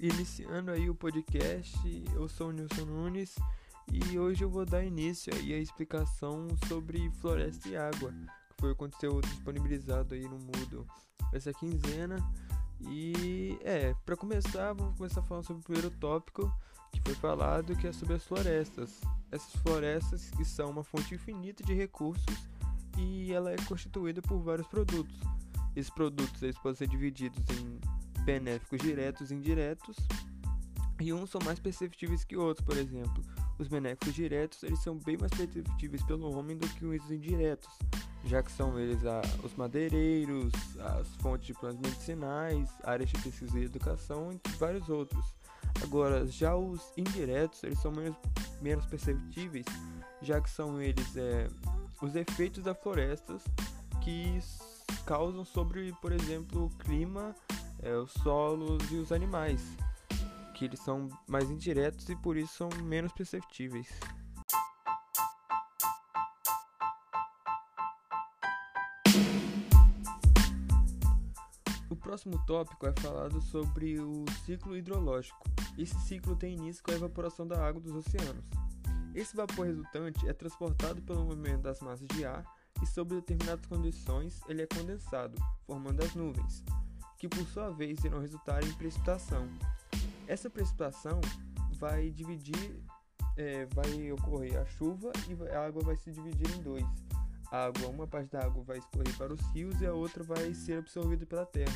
Iniciando aí o podcast, eu sou o Nilson Nunes e hoje eu vou dar início aí à explicação sobre floresta e água, que foi o conteúdo disponibilizado aí no Moodle essa quinzena. E é, para começar, vamos começar falando sobre o primeiro tópico que foi falado, que é sobre as florestas. Essas florestas que são uma fonte infinita de recursos e ela é constituída por vários produtos. Esses produtos eles podem ser divididos em benéficos diretos e indiretos, e uns são mais perceptíveis que outros, por exemplo. Os benéficos diretos eles são bem mais perceptíveis pelo homem do que os indiretos, já que são eles a, os madeireiros, as fontes de plantas medicinais, áreas de pesquisa e educação, entre vários outros. Agora, já os indiretos eles são menos, menos perceptíveis, já que são eles é, os efeitos das florestas que causam sobre, por exemplo, o clima, é, os solos e os animais, que eles são mais indiretos e por isso são menos perceptíveis. O próximo tópico é falado sobre o ciclo hidrológico. Esse ciclo tem início com a evaporação da água dos oceanos. Esse vapor resultante é transportado pelo movimento das massas de ar e, sob determinadas condições, ele é condensado, formando as nuvens, que por sua vez irão resultar em precipitação. Essa precipitação vai dividir, é, vai ocorrer a chuva e a água vai se dividir em dois. A água, uma parte da água vai escorrer para os rios e a outra vai ser absorvida pela terra.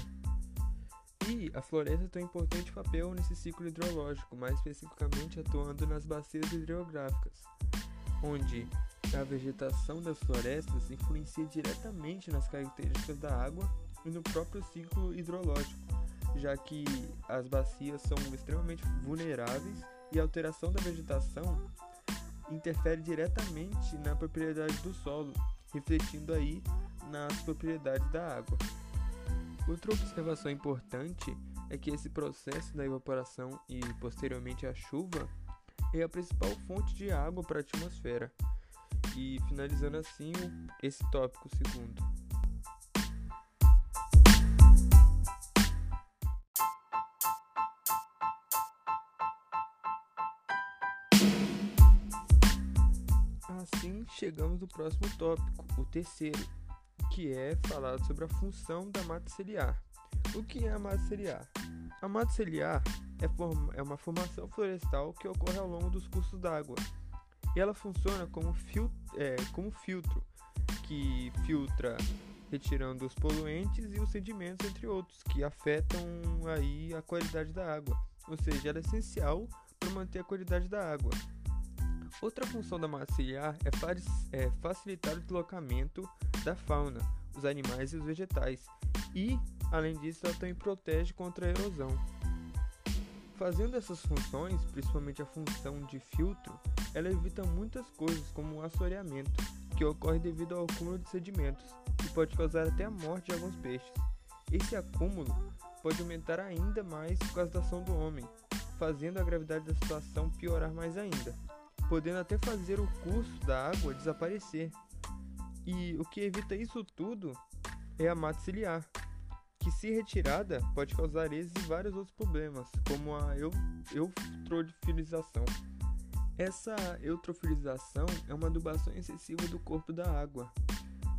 E a floresta tem um importante papel nesse ciclo hidrológico, mais especificamente atuando nas bacias hidrográficas, onde a vegetação das florestas influencia diretamente nas características da água e no próprio ciclo hidrológico, já que as bacias são extremamente vulneráveis e a alteração da vegetação interfere diretamente na propriedade do solo, refletindo aí nas propriedades da água. Outra observação importante é que esse processo da evaporação e posteriormente a chuva é a principal fonte de água para a atmosfera. E finalizando assim esse tópico segundo. Chegamos no próximo tópico, o terceiro, que é falado sobre a função da mata ciliar. O que é a mata ciliar? A mata ciliar é, é uma formação florestal que ocorre ao longo dos cursos d'água. E ela funciona como, fil é, como filtro, que filtra retirando os poluentes e os sedimentos, entre outros, que afetam aí a qualidade da água. Ou seja, ela é essencial para manter a qualidade da água. Outra função da mata ciliar é, é facilitar o deslocamento da fauna, os animais e os vegetais, e, além disso, ela também protege contra a erosão. Fazendo essas funções, principalmente a função de filtro, ela evita muitas coisas, como o assoreamento, que ocorre devido ao acúmulo de sedimentos, e pode causar até a morte de alguns peixes. Esse acúmulo pode aumentar ainda mais por causa da ação do homem, fazendo a gravidade da situação piorar mais ainda podendo até fazer o curso da água desaparecer. E o que evita isso tudo é a mata ciliar, que se retirada pode causar esses e vários outros problemas, como a eutrofilização. Essa eutrofilização é uma adubação excessiva do corpo da água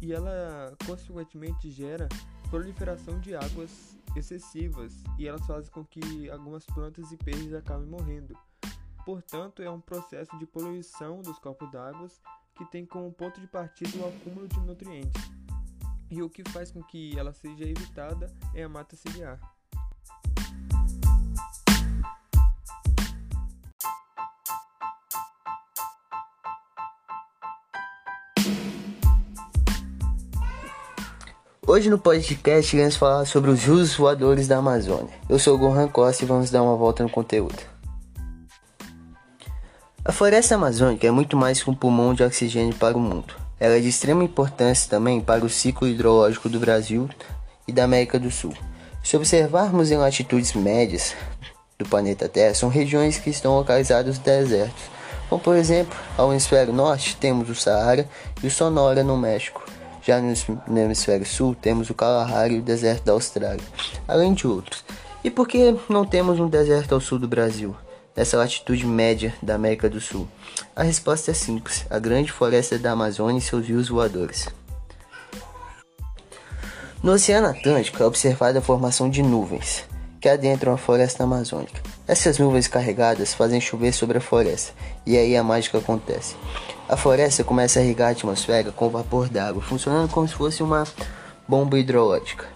e ela consequentemente gera proliferação de águas excessivas e elas fazem com que algumas plantas e peixes acabem morrendo. Portanto, é um processo de poluição dos corpos d'água que tem como ponto de partida o acúmulo de nutrientes. E o que faz com que ela seja evitada é a mata ciliar. Hoje no podcast iremos falar sobre os rios voadores da Amazônia. Eu sou o Gohan Costa e vamos dar uma volta no conteúdo. A floresta amazônica é muito mais que um pulmão de oxigênio para o mundo. Ela é de extrema importância também para o ciclo hidrológico do Brasil e da América do Sul. Se observarmos em latitudes médias do planeta Terra, são regiões que estão localizadas desertos, como por exemplo, ao hemisfério norte temos o Saara e o Sonora no México. Já no hemisfério sul temos o Kalahari e o deserto da Austrália, além de outros. E por que não temos um deserto ao sul do Brasil, nessa latitude média da América do Sul? A resposta é simples: a grande floresta da Amazônia e seus rios voadores. No Oceano Atlântico é observada a formação de nuvens que adentram a floresta amazônica. Essas nuvens carregadas fazem chover sobre a floresta, e aí a mágica acontece. A floresta começa a irrigar a atmosfera com vapor d'água, funcionando como se fosse uma bomba hidrológica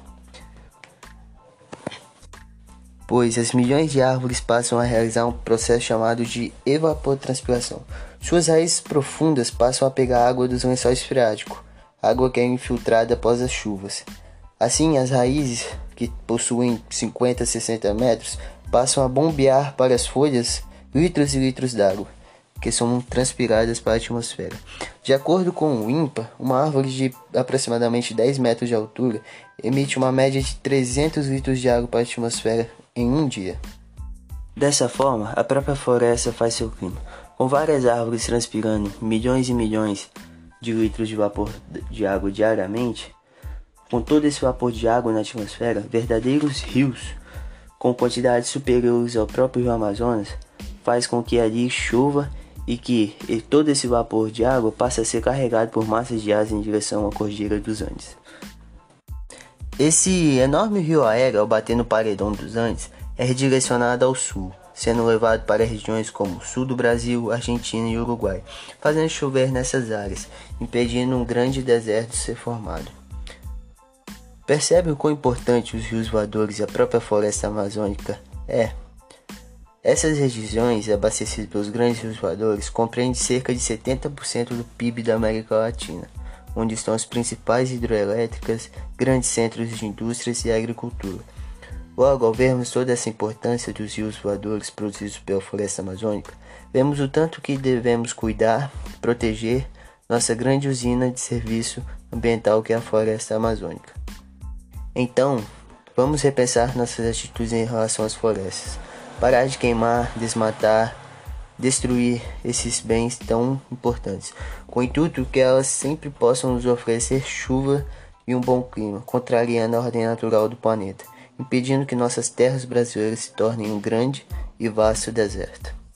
pois as milhões de árvores passam a realizar um processo chamado de evapotranspiração. Suas raízes profundas passam a pegar água dos lençóis freáticos, água que é infiltrada após as chuvas. Assim, as raízes, que possuem 50 a 60 metros, passam a bombear para as folhas litros e litros d'água, que são transpiradas para a atmosfera. De acordo com o INPA, uma árvore de aproximadamente 10 metros de altura emite uma média de 300 litros de água para a atmosfera em um dia. Dessa forma, a própria floresta faz seu clima, com várias árvores transpirando milhões e milhões de litros de vapor de água diariamente. Com todo esse vapor de água na atmosfera, verdadeiros rios com quantidades superiores ao próprio rio Amazonas faz com que ali chova e que todo esse vapor de água passe a ser carregado por massas de ar em direção à cordilheira dos Andes. Esse enorme rio aéreo, ao bater no paredão dos Andes, é redirecionado ao sul, sendo levado para regiões como o sul do Brasil, Argentina e Uruguai, fazendo chover nessas áreas, impedindo um grande deserto de ser formado. Percebe o quão importante os rios voadores e a própria floresta amazônica é? Essas regiões, abastecidas pelos grandes rios voadores, compreendem cerca de 70% do PIB da América Latina onde estão as principais hidroelétricas, grandes centros de indústrias e agricultura. Logo, ao vermos toda essa importância dos rios voadores produzidos pela floresta amazônica, vemos o tanto que devemos cuidar proteger nossa grande usina de serviço ambiental que é a floresta amazônica. Então, vamos repensar nossas atitudes em relação às florestas. Parar de queimar, desmatar, destruir esses bens tão importantes, com o intuito que elas sempre possam nos oferecer chuva e um bom clima, contrariando a ordem natural do planeta, impedindo que nossas terras brasileiras se tornem um grande e vasto deserto.